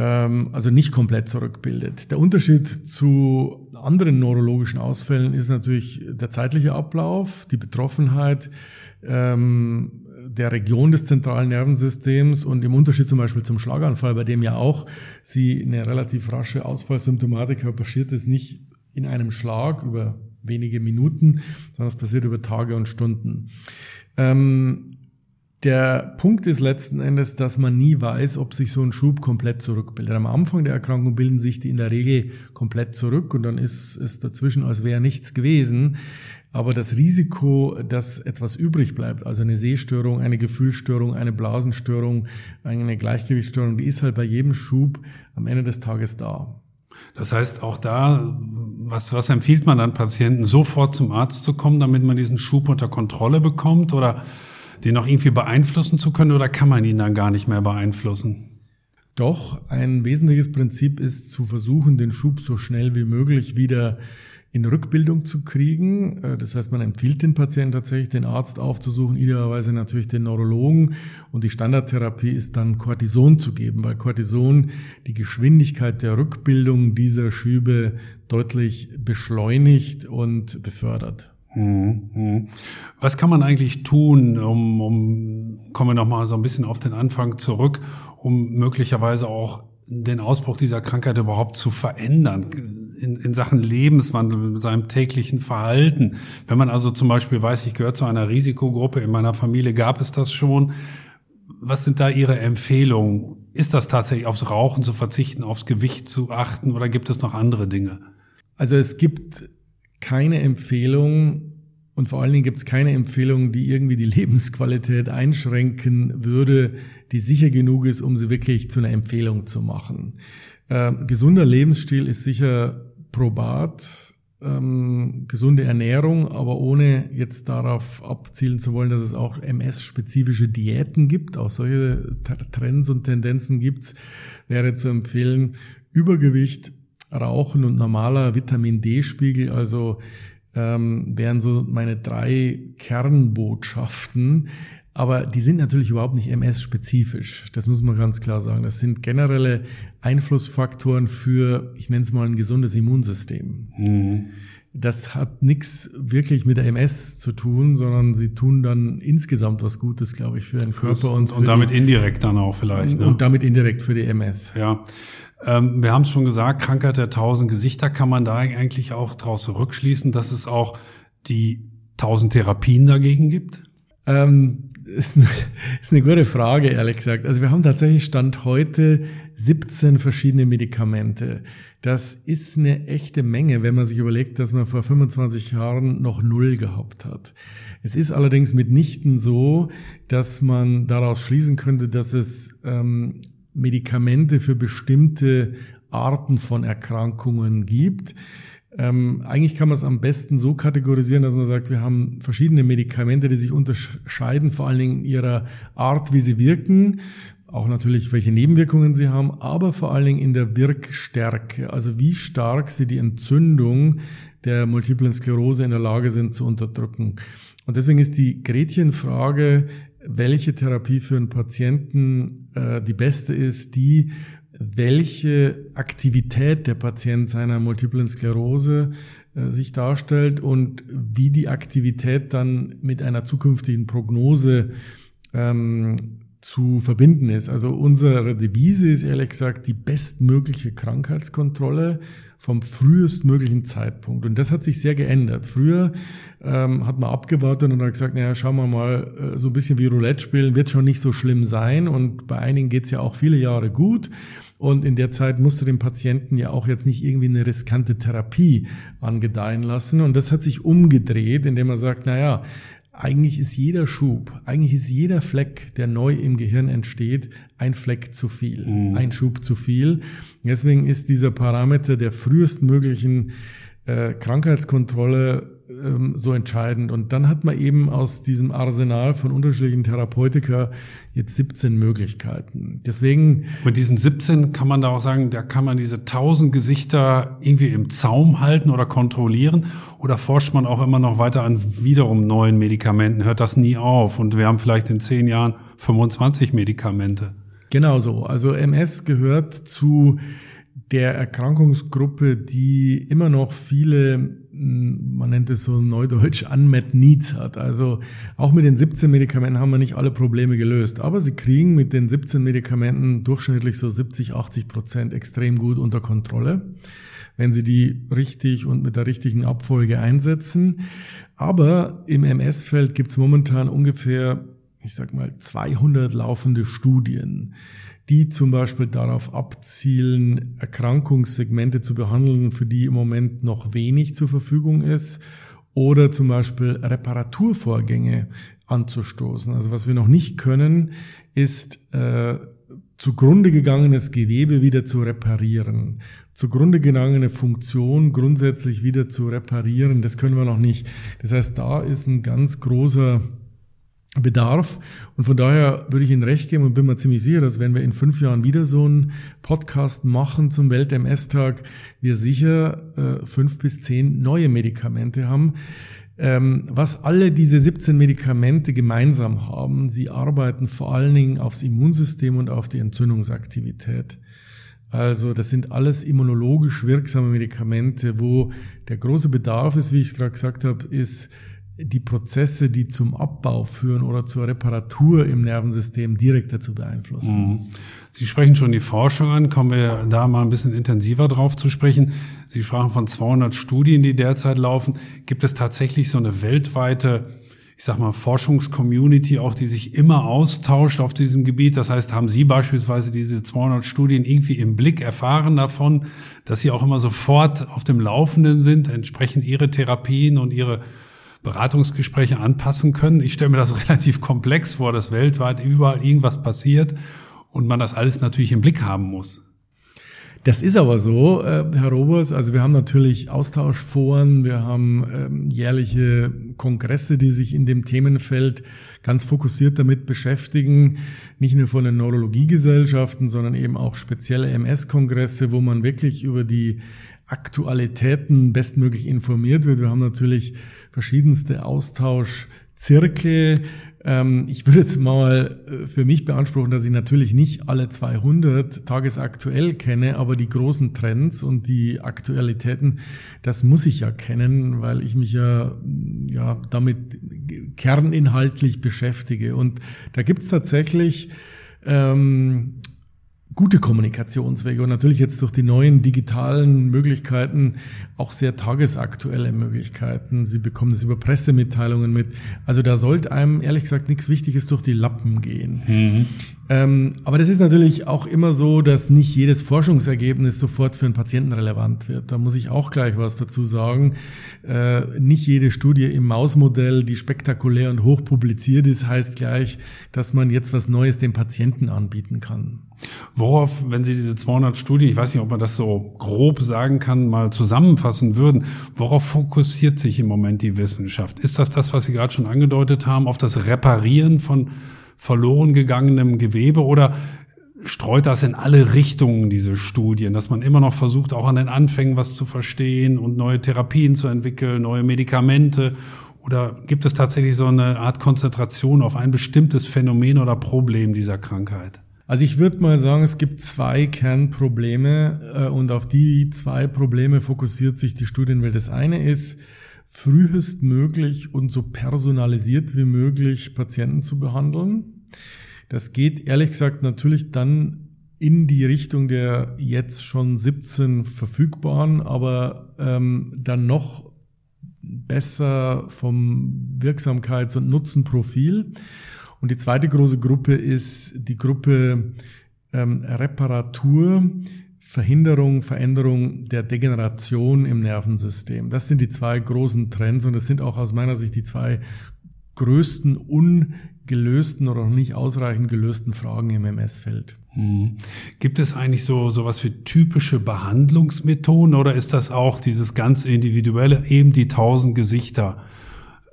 also nicht komplett zurückbildet. Der Unterschied zu anderen neurologischen Ausfällen ist natürlich der zeitliche Ablauf, die Betroffenheit ähm, der Region des zentralen Nervensystems und im Unterschied zum Beispiel zum Schlaganfall, bei dem ja auch sie eine relativ rasche Ausfallsymptomatik hat, passiert es nicht in einem Schlag über wenige Minuten, sondern es passiert über Tage und Stunden. Ähm, der Punkt ist letzten Endes, dass man nie weiß, ob sich so ein Schub komplett zurückbildet. Am Anfang der Erkrankung bilden sich die in der Regel komplett zurück und dann ist es dazwischen, als wäre nichts gewesen. Aber das Risiko, dass etwas übrig bleibt, also eine Sehstörung, eine Gefühlsstörung, eine Blasenstörung, eine Gleichgewichtsstörung, die ist halt bei jedem Schub am Ende des Tages da. Das heißt, auch da, was, was empfiehlt man dann Patienten, sofort zum Arzt zu kommen, damit man diesen Schub unter Kontrolle bekommt? Oder den noch irgendwie beeinflussen zu können oder kann man ihn dann gar nicht mehr beeinflussen? Doch ein wesentliches Prinzip ist zu versuchen, den Schub so schnell wie möglich wieder in Rückbildung zu kriegen. Äh, das heißt, man empfiehlt den Patienten tatsächlich, den Arzt aufzusuchen, idealerweise natürlich den Neurologen. Und die Standardtherapie ist dann Cortison zu geben, weil Cortison die Geschwindigkeit der Rückbildung dieser Schübe deutlich beschleunigt und befördert. Mhm, mhm. Was kann man eigentlich tun, um, um kommen wir nochmal so ein bisschen auf den Anfang zurück, um möglicherweise auch den Ausbruch dieser Krankheit überhaupt zu verändern in, in Sachen Lebenswandel, seinem täglichen Verhalten. Wenn man also zum Beispiel weiß, ich gehöre zu einer Risikogruppe, in meiner Familie gab es das schon. Was sind da Ihre Empfehlungen? Ist das tatsächlich aufs Rauchen zu verzichten, aufs Gewicht zu achten oder gibt es noch andere Dinge? Also es gibt keine Empfehlung und vor allen Dingen gibt es keine Empfehlung, die irgendwie die Lebensqualität einschränken würde, die sicher genug ist, um sie wirklich zu einer Empfehlung zu machen. Äh, gesunder Lebensstil ist sicher probat, ähm, gesunde Ernährung, aber ohne jetzt darauf abzielen zu wollen, dass es auch MS-spezifische Diäten gibt, auch solche Trends und Tendenzen gibt's, wäre zu empfehlen, Übergewicht, Rauchen und normaler Vitamin D-Spiegel, also ähm, wären so meine drei Kernbotschaften. Aber die sind natürlich überhaupt nicht MS-spezifisch. Das muss man ganz klar sagen. Das sind generelle Einflussfaktoren für, ich nenne es mal, ein gesundes Immunsystem. Mhm. Das hat nichts wirklich mit der MS zu tun, sondern sie tun dann insgesamt was Gutes, glaube ich, für den Körper und, und, und damit die, indirekt dann auch vielleicht. Ne? Und damit indirekt für die MS. Ja. Ähm, wir haben es schon gesagt, Krankheit der tausend Gesichter kann man da eigentlich auch daraus zurückschließen, dass es auch die tausend Therapien dagegen gibt? Ähm, ist, eine, ist eine gute Frage, ehrlich gesagt. Also wir haben tatsächlich Stand heute 17 verschiedene Medikamente. Das ist eine echte Menge, wenn man sich überlegt, dass man vor 25 Jahren noch null gehabt hat. Es ist allerdings mitnichten so, dass man daraus schließen könnte, dass es ähm, Medikamente für bestimmte Arten von Erkrankungen gibt. Ähm, eigentlich kann man es am besten so kategorisieren, dass man sagt, wir haben verschiedene Medikamente, die sich unterscheiden, vor allen Dingen in ihrer Art, wie sie wirken, auch natürlich, welche Nebenwirkungen sie haben, aber vor allen Dingen in der Wirkstärke, also wie stark sie die Entzündung der multiplen Sklerose in der Lage sind zu unterdrücken. Und deswegen ist die Gretchenfrage, welche Therapie für einen Patienten äh, die beste ist, die welche Aktivität der Patient seiner multiplen Sklerose äh, sich darstellt und wie die Aktivität dann mit einer zukünftigen Prognose ähm, zu verbinden ist. Also unsere Devise ist ehrlich gesagt die bestmögliche Krankheitskontrolle vom frühestmöglichen Zeitpunkt. Und das hat sich sehr geändert. Früher ähm, hat man abgewartet und hat gesagt, naja, schauen wir mal, äh, so ein bisschen wie Roulette spielen, wird schon nicht so schlimm sein. Und bei einigen geht's ja auch viele Jahre gut. Und in der Zeit musste dem Patienten ja auch jetzt nicht irgendwie eine riskante Therapie angedeihen lassen. Und das hat sich umgedreht, indem er sagt, naja, eigentlich ist jeder Schub, eigentlich ist jeder Fleck, der neu im Gehirn entsteht, ein Fleck zu viel, mhm. ein Schub zu viel. Deswegen ist dieser Parameter der frühestmöglichen äh, Krankheitskontrolle ähm, so entscheidend. Und dann hat man eben aus diesem Arsenal von unterschiedlichen Therapeutika jetzt 17 Möglichkeiten. Deswegen. Mit diesen 17 kann man da auch sagen, da kann man diese 1000 Gesichter irgendwie im Zaum halten oder kontrollieren. Oder forscht man auch immer noch weiter an wiederum neuen Medikamenten? Hört das nie auf? Und wir haben vielleicht in zehn Jahren 25 Medikamente. Genau so. Also MS gehört zu der Erkrankungsgruppe, die immer noch viele, man nennt es so neudeutsch, unmet needs hat. Also auch mit den 17 Medikamenten haben wir nicht alle Probleme gelöst. Aber sie kriegen mit den 17 Medikamenten durchschnittlich so 70, 80 Prozent extrem gut unter Kontrolle wenn sie die richtig und mit der richtigen Abfolge einsetzen. Aber im MS-Feld gibt es momentan ungefähr, ich sag mal, 200 laufende Studien die zum Beispiel darauf abzielen, Erkrankungssegmente zu behandeln, für die im Moment noch wenig zur Verfügung ist, oder zum Beispiel Reparaturvorgänge anzustoßen. Also was wir noch nicht können, ist äh, zugrunde gegangenes Gewebe wieder zu reparieren, zugrunde gegangene Funktion grundsätzlich wieder zu reparieren. Das können wir noch nicht. Das heißt, da ist ein ganz großer Bedarf. Und von daher würde ich Ihnen recht geben und bin mir ziemlich sicher, dass wenn wir in fünf Jahren wieder so einen Podcast machen zum Welt-MS-Tag, wir sicher äh, fünf bis zehn neue Medikamente haben. Ähm, was alle diese 17 Medikamente gemeinsam haben, sie arbeiten vor allen Dingen aufs Immunsystem und auf die Entzündungsaktivität. Also das sind alles immunologisch wirksame Medikamente, wo der große Bedarf ist, wie ich es gerade gesagt habe, ist die Prozesse, die zum Abbau führen oder zur Reparatur im Nervensystem direkt dazu beeinflussen. Mhm. Sie sprechen schon die Forschung an, kommen wir da mal ein bisschen intensiver drauf zu sprechen. Sie sprachen von 200 Studien, die derzeit laufen. Gibt es tatsächlich so eine weltweite, ich sag mal, Forschungscommunity auch, die sich immer austauscht auf diesem Gebiet? Das heißt, haben Sie beispielsweise diese 200 Studien irgendwie im Blick erfahren davon, dass Sie auch immer sofort auf dem Laufenden sind, entsprechend Ihre Therapien und Ihre Beratungsgespräche anpassen können. Ich stelle mir das relativ komplex vor, dass weltweit überall irgendwas passiert und man das alles natürlich im Blick haben muss. Das ist aber so, äh, Herr Robers. Also wir haben natürlich Austauschforen, wir haben ähm, jährliche Kongresse, die sich in dem Themenfeld ganz fokussiert damit beschäftigen. Nicht nur von den Neurologiegesellschaften, sondern eben auch spezielle MS-Kongresse, wo man wirklich über die Aktualitäten bestmöglich informiert wird. Wir haben natürlich verschiedenste Austauschzirkel. Ähm, ich würde jetzt mal äh, für mich beanspruchen, dass ich natürlich nicht alle 200 tagesaktuell kenne, aber die großen Trends und die Aktualitäten, das muss ich ja kennen, weil ich mich ja, ja damit kerninhaltlich beschäftige. Und da gibt's tatsächlich ähm, gute Kommunikationswege und natürlich jetzt durch die neuen digitalen Möglichkeiten auch sehr tagesaktuelle Möglichkeiten. Sie bekommen das über Pressemitteilungen mit. Also da sollte einem ehrlich gesagt nichts Wichtiges durch die Lappen gehen. Mhm. Ähm, aber das ist natürlich auch immer so, dass nicht jedes Forschungsergebnis sofort für einen Patienten relevant wird. Da muss ich auch gleich was dazu sagen. Äh, nicht jede Studie im Mausmodell, die spektakulär und hoch publiziert ist, heißt gleich, dass man jetzt was Neues dem Patienten anbieten kann. Worauf, wenn Sie diese 200 Studien, ich weiß nicht, ob man das so grob sagen kann, mal zusammenfassen würden, worauf fokussiert sich im Moment die Wissenschaft? Ist das das, was Sie gerade schon angedeutet haben, auf das Reparieren von verloren gegangenem Gewebe oder streut das in alle Richtungen, diese Studien, dass man immer noch versucht, auch an den Anfängen was zu verstehen und neue Therapien zu entwickeln, neue Medikamente? Oder gibt es tatsächlich so eine Art Konzentration auf ein bestimmtes Phänomen oder Problem dieser Krankheit? Also ich würde mal sagen, es gibt zwei Kernprobleme äh, und auf die zwei Probleme fokussiert sich die Studienwelt. Das eine ist, frühestmöglich und so personalisiert wie möglich Patienten zu behandeln. Das geht ehrlich gesagt natürlich dann in die Richtung der jetzt schon 17 verfügbaren, aber ähm, dann noch besser vom Wirksamkeits- und Nutzenprofil. Und die zweite große Gruppe ist die Gruppe ähm, Reparatur, Verhinderung, Veränderung der Degeneration im Nervensystem. Das sind die zwei großen Trends und das sind auch aus meiner Sicht die zwei größten ungelösten oder noch nicht ausreichend gelösten Fragen im MS-Feld. Hm. Gibt es eigentlich so sowas wie typische Behandlungsmethoden oder ist das auch dieses ganz individuelle, eben die tausend Gesichter?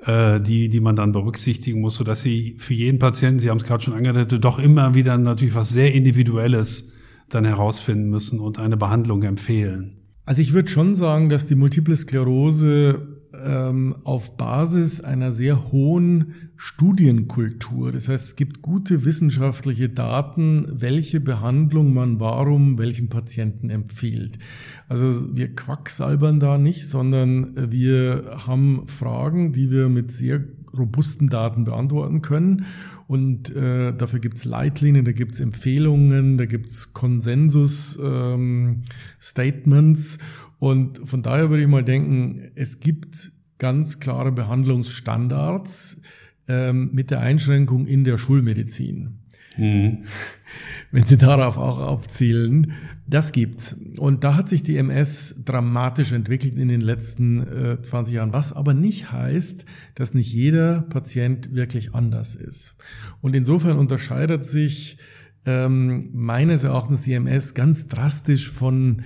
äh, die, die man dann berücksichtigen muss, so dass sie für jeden Patienten, Sie haben es gerade schon angedeutet, doch immer wieder natürlich was sehr Individuelles dann herausfinden müssen und eine Behandlung empfehlen. Also ich würde schon sagen, dass die Multiple Sklerose ähm, auf Basis einer sehr hohen Studienkultur. Das heißt, es gibt gute wissenschaftliche Daten, welche Behandlung man warum welchem Patienten empfiehlt. Also wir quacksalbern da nicht, sondern wir haben Fragen, die wir mit sehr robusten Daten beantworten können. Und äh, dafür gibt es Leitlinien, da gibt es Empfehlungen, da gibt es Konsensus-Statements. Ähm, und von daher würde ich mal denken, es gibt ganz klare Behandlungsstandards ähm, mit der Einschränkung in der Schulmedizin. Mhm. Wenn Sie darauf auch abzielen, das gibt's. Und da hat sich die MS dramatisch entwickelt in den letzten äh, 20 Jahren, was aber nicht heißt, dass nicht jeder Patient wirklich anders ist. Und insofern unterscheidet sich ähm, meines Erachtens die MS ganz drastisch von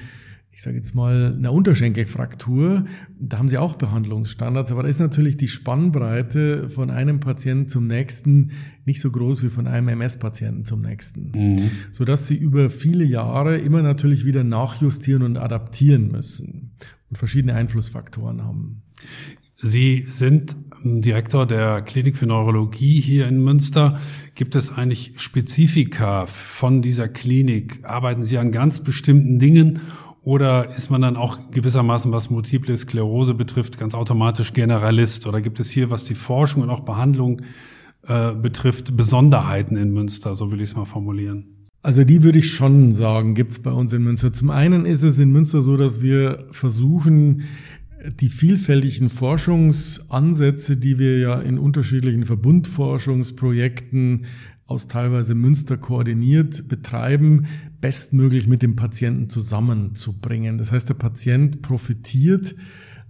ich sage jetzt mal, einer Unterschenkelfraktur, da haben sie auch Behandlungsstandards, aber da ist natürlich die Spannbreite von einem Patienten zum nächsten nicht so groß wie von einem MS-Patienten zum nächsten, mhm. sodass sie über viele Jahre immer natürlich wieder nachjustieren und adaptieren müssen und verschiedene Einflussfaktoren haben. Sie sind Direktor der Klinik für Neurologie hier in Münster. Gibt es eigentlich Spezifika von dieser Klinik? Arbeiten Sie an ganz bestimmten Dingen oder ist man dann auch gewissermaßen, was Multiple Sklerose betrifft, ganz automatisch Generalist? Oder gibt es hier, was die Forschung und auch Behandlung äh, betrifft, Besonderheiten in Münster? So will ich es mal formulieren. Also die würde ich schon sagen, gibt es bei uns in Münster. Zum einen ist es in Münster so, dass wir versuchen, die vielfältigen Forschungsansätze, die wir ja in unterschiedlichen Verbundforschungsprojekten aus teilweise Münster koordiniert betreiben, bestmöglich mit dem Patienten zusammenzubringen. Das heißt, der Patient profitiert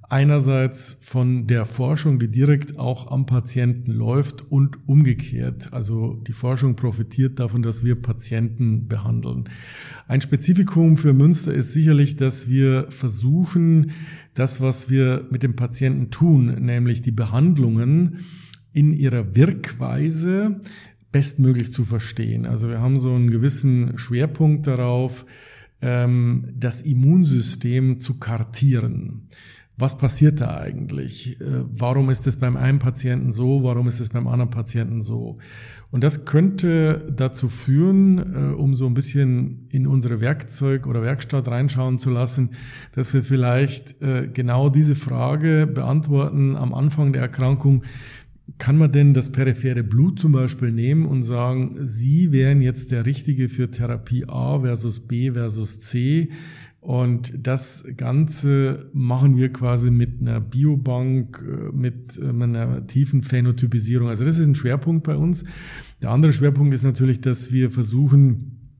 einerseits von der Forschung, die direkt auch am Patienten läuft und umgekehrt. Also die Forschung profitiert davon, dass wir Patienten behandeln. Ein Spezifikum für Münster ist sicherlich, dass wir versuchen, das, was wir mit dem Patienten tun, nämlich die Behandlungen in ihrer Wirkweise bestmöglich zu verstehen. Also wir haben so einen gewissen Schwerpunkt darauf, ähm, das Immunsystem zu kartieren. Was passiert da eigentlich? Äh, warum ist es beim einen Patienten so? Warum ist es beim anderen Patienten so? Und das könnte dazu führen, äh, um so ein bisschen in unsere Werkzeug oder Werkstatt reinschauen zu lassen, dass wir vielleicht äh, genau diese Frage beantworten am Anfang der Erkrankung kann man denn das periphere Blut zum Beispiel nehmen und sagen, Sie wären jetzt der Richtige für Therapie A versus B versus C? Und das Ganze machen wir quasi mit einer Biobank, äh, mit äh, einer tiefen Phänotypisierung. Also das ist ein Schwerpunkt bei uns. Der andere Schwerpunkt ist natürlich, dass wir versuchen,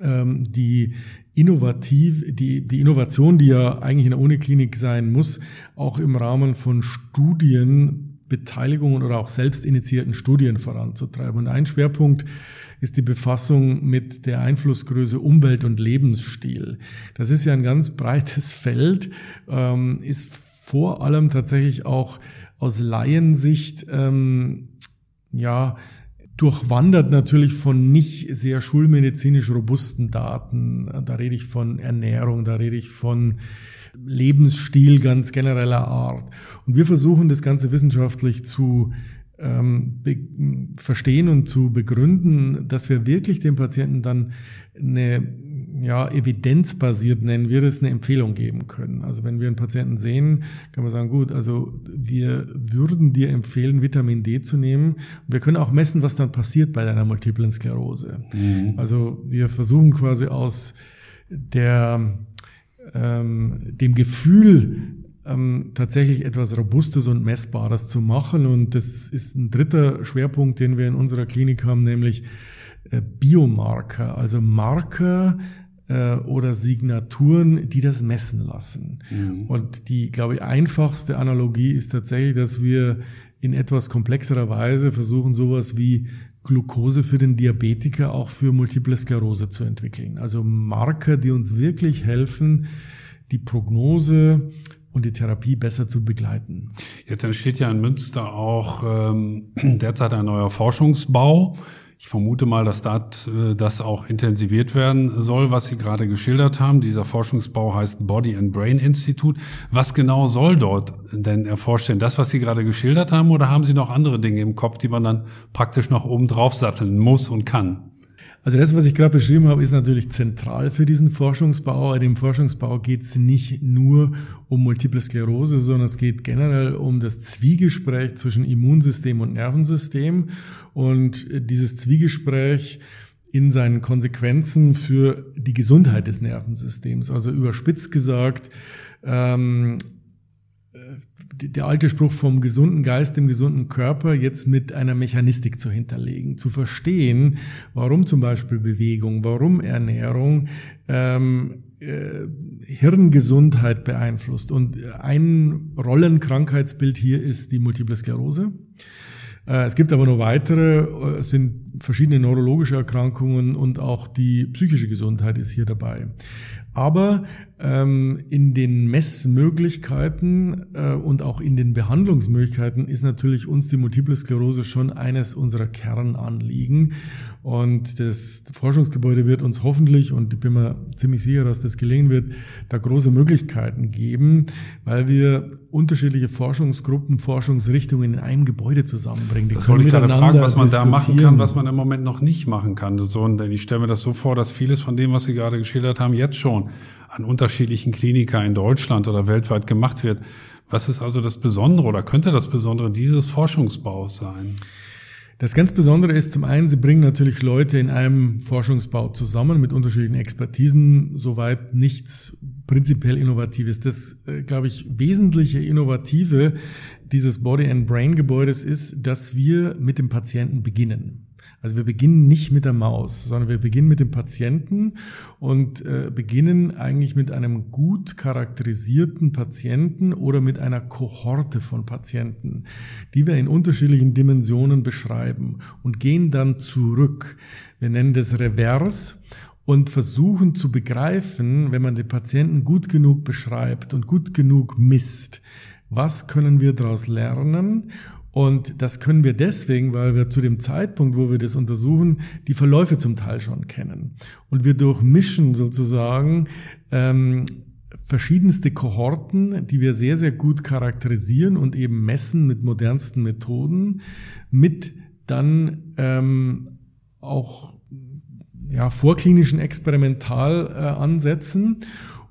ähm, die innovativ, die, die Innovation, die ja eigentlich in der Uniklinik sein muss, auch im Rahmen von Studien Beteiligungen oder auch selbstinitiierten Studien voranzutreiben. Und ein Schwerpunkt ist die Befassung mit der Einflussgröße Umwelt und Lebensstil. Das ist ja ein ganz breites Feld, ähm, ist vor allem tatsächlich auch aus Laiensicht ähm, ja durchwandert natürlich von nicht sehr schulmedizinisch robusten Daten. Da rede ich von Ernährung, da rede ich von Lebensstil ganz genereller Art. Und wir versuchen das Ganze wissenschaftlich zu ähm, verstehen und zu begründen, dass wir wirklich dem Patienten dann eine ja, evidenzbasiert nennen wir das, eine Empfehlung geben können. Also wenn wir einen Patienten sehen, kann man sagen, gut, also wir würden dir empfehlen, Vitamin D zu nehmen. Wir können auch messen, was dann passiert bei deiner multiplen Sklerose. Mhm. Also wir versuchen quasi aus der ähm, dem Gefühl, ähm, tatsächlich etwas Robustes und Messbares zu machen. Und das ist ein dritter Schwerpunkt, den wir in unserer Klinik haben, nämlich äh, Biomarker, also Marker äh, oder Signaturen, die das messen lassen. Mhm. Und die, glaube ich, einfachste Analogie ist tatsächlich, dass wir in etwas komplexerer Weise versuchen, sowas wie Glucose für den Diabetiker auch für Multiple Sklerose zu entwickeln. Also Marker, die uns wirklich helfen, die Prognose und die Therapie besser zu begleiten. Jetzt entsteht ja in Münster auch ähm, derzeit ein neuer Forschungsbau. Ich vermute mal, dass dort, äh, das auch intensiviert werden soll, was Sie gerade geschildert haben. Dieser Forschungsbau heißt Body and Brain Institute. Was genau soll dort denn erforscht werden? Das, was Sie gerade geschildert haben, oder haben Sie noch andere Dinge im Kopf, die man dann praktisch noch oben drauf satteln muss und kann? Also das, was ich gerade beschrieben habe, ist natürlich zentral für diesen Forschungsbau. Bei dem Forschungsbau geht es nicht nur um Multiple Sklerose, sondern es geht generell um das Zwiegespräch zwischen Immunsystem und Nervensystem. Und dieses Zwiegespräch in seinen Konsequenzen für die Gesundheit des Nervensystems. Also überspitzt gesagt, ähm, der alte Spruch vom gesunden Geist, dem gesunden Körper jetzt mit einer Mechanistik zu hinterlegen, zu verstehen, warum zum Beispiel Bewegung, warum Ernährung ähm, äh, Hirngesundheit beeinflusst. Und ein Rollenkrankheitsbild hier ist die Multiple Sklerose. Äh, es gibt aber noch weitere, äh, es sind verschiedene neurologische Erkrankungen und auch die psychische Gesundheit ist hier dabei. Aber in den Messmöglichkeiten äh, und auch in den Behandlungsmöglichkeiten ist natürlich uns die Multiple Sklerose schon eines unserer Kernanliegen. Und das Forschungsgebäude wird uns hoffentlich, und ich bin mir ziemlich sicher, dass das gelingen wird, da große Möglichkeiten geben, weil wir unterschiedliche Forschungsgruppen, Forschungsrichtungen in einem Gebäude zusammenbringen. Die das wollte ich gerade fragen, was man da machen kann, was man im Moment noch nicht machen kann. Denn ich stelle mir das so vor, dass vieles von dem, was Sie gerade geschildert haben, jetzt schon an unterschiedlichen Kliniker in Deutschland oder weltweit gemacht wird. Was ist also das Besondere oder könnte das Besondere dieses Forschungsbaus sein? Das ganz Besondere ist zum einen, sie bringen natürlich Leute in einem Forschungsbau zusammen mit unterschiedlichen Expertisen, soweit nichts prinzipiell Innovatives. Das, äh, glaube ich, wesentliche Innovative dieses Body and Brain Gebäudes ist, dass wir mit dem Patienten beginnen. Also wir beginnen nicht mit der Maus, sondern wir beginnen mit dem Patienten und äh, beginnen eigentlich mit einem gut charakterisierten Patienten oder mit einer Kohorte von Patienten, die wir in unterschiedlichen Dimensionen beschreiben und gehen dann zurück. Wir nennen das Revers und versuchen zu begreifen, wenn man den Patienten gut genug beschreibt und gut genug misst, was können wir daraus lernen und das können wir deswegen, weil wir zu dem Zeitpunkt, wo wir das untersuchen, die Verläufe zum Teil schon kennen. Und wir durchmischen sozusagen ähm, verschiedenste Kohorten, die wir sehr, sehr gut charakterisieren und eben messen mit modernsten Methoden, mit dann ähm, auch ja, vorklinischen Experimentalansätzen. Äh,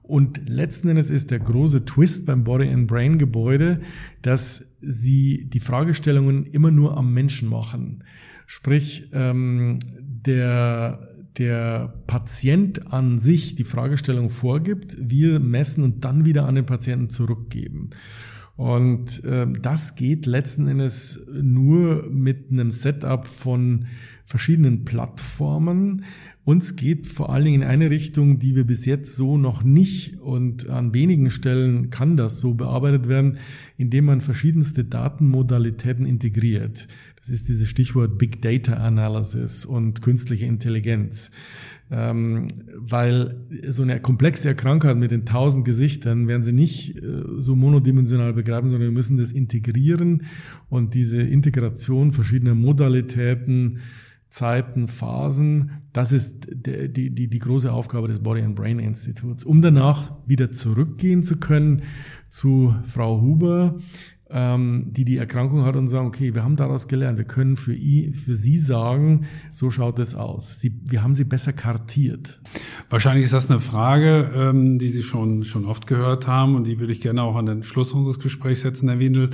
und letzten Endes ist der große Twist beim Body and Brain Gebäude, dass sie die Fragestellungen immer nur am Menschen machen. Sprich, ähm, der, der Patient an sich die Fragestellung vorgibt, wir messen und dann wieder an den Patienten zurückgeben. Und äh, das geht letzten Endes nur mit einem Setup von verschiedenen Plattformen. Uns geht vor allen Dingen in eine Richtung, die wir bis jetzt so noch nicht und an wenigen Stellen kann das so bearbeitet werden, indem man verschiedenste Datenmodalitäten integriert. Das ist dieses Stichwort Big Data Analysis und künstliche Intelligenz. Ähm, weil so eine komplexe Krankheit mit den tausend Gesichtern werden sie nicht äh, so monodimensional begreifen, sondern wir müssen das integrieren und diese Integration verschiedener Modalitäten, Zeiten, Phasen, das ist die, die, die große Aufgabe des Body and Brain Instituts, um danach wieder zurückgehen zu können zu Frau Huber, ähm, die die Erkrankung hat und sagen, okay, wir haben daraus gelernt, wir können für, i, für sie sagen, so schaut es aus. Sie, wir haben sie besser kartiert. Wahrscheinlich ist das eine Frage, ähm, die Sie schon, schon oft gehört haben und die würde ich gerne auch an den Schluss unseres Gesprächs setzen, Herr Windel.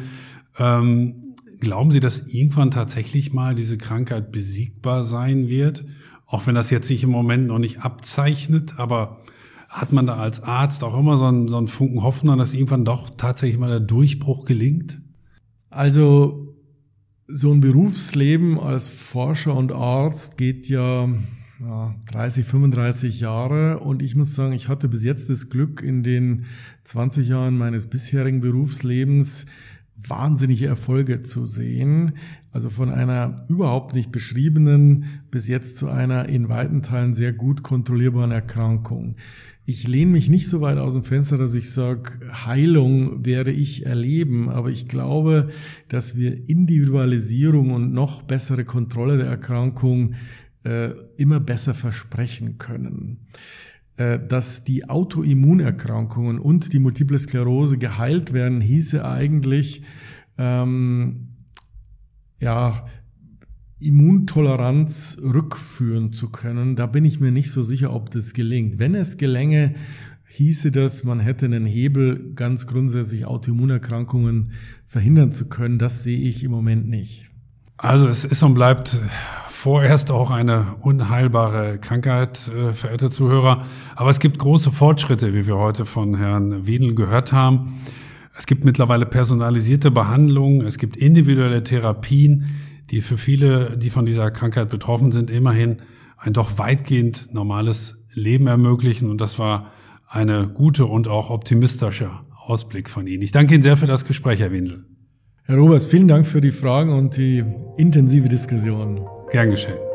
Ähm, glauben Sie, dass irgendwann tatsächlich mal diese Krankheit besiegbar sein wird? Auch wenn das jetzt sich im Moment noch nicht abzeichnet, aber hat man da als Arzt auch immer so einen, so einen Funken Hoffnung, dass irgendwann doch tatsächlich mal der Durchbruch gelingt? Also so ein Berufsleben als Forscher und Arzt geht ja, ja 30, 35 Jahre und ich muss sagen, ich hatte bis jetzt das Glück in den 20 Jahren meines bisherigen Berufslebens wahnsinnige Erfolge zu sehen. Also von einer überhaupt nicht beschriebenen bis jetzt zu einer in weiten Teilen sehr gut kontrollierbaren Erkrankung. Ich lehne mich nicht so weit aus dem Fenster, dass ich sage, Heilung werde ich erleben, aber ich glaube, dass wir Individualisierung und noch bessere Kontrolle der Erkrankung äh, immer besser versprechen können. Äh, dass die Autoimmunerkrankungen und die Multiple Sklerose geheilt werden, hieße eigentlich, ähm, ja, Immuntoleranz rückführen zu können. Da bin ich mir nicht so sicher, ob das gelingt. Wenn es gelänge, hieße das, man hätte einen Hebel, ganz grundsätzlich Autoimmunerkrankungen verhindern zu können. Das sehe ich im Moment nicht. Also es ist und bleibt vorerst auch eine unheilbare Krankheit, äh, verehrte Zuhörer. Aber es gibt große Fortschritte, wie wir heute von Herrn Wedel gehört haben. Es gibt mittlerweile personalisierte Behandlungen, es gibt individuelle Therapien, die für viele, die von dieser Krankheit betroffen sind, immerhin ein doch weitgehend normales Leben ermöglichen. Und das war eine gute und auch optimistische Ausblick von Ihnen. Ich danke Ihnen sehr für das Gespräch, Herr Windel. Herr Roberts, vielen Dank für die Fragen und die intensive Diskussion. Gern geschehen.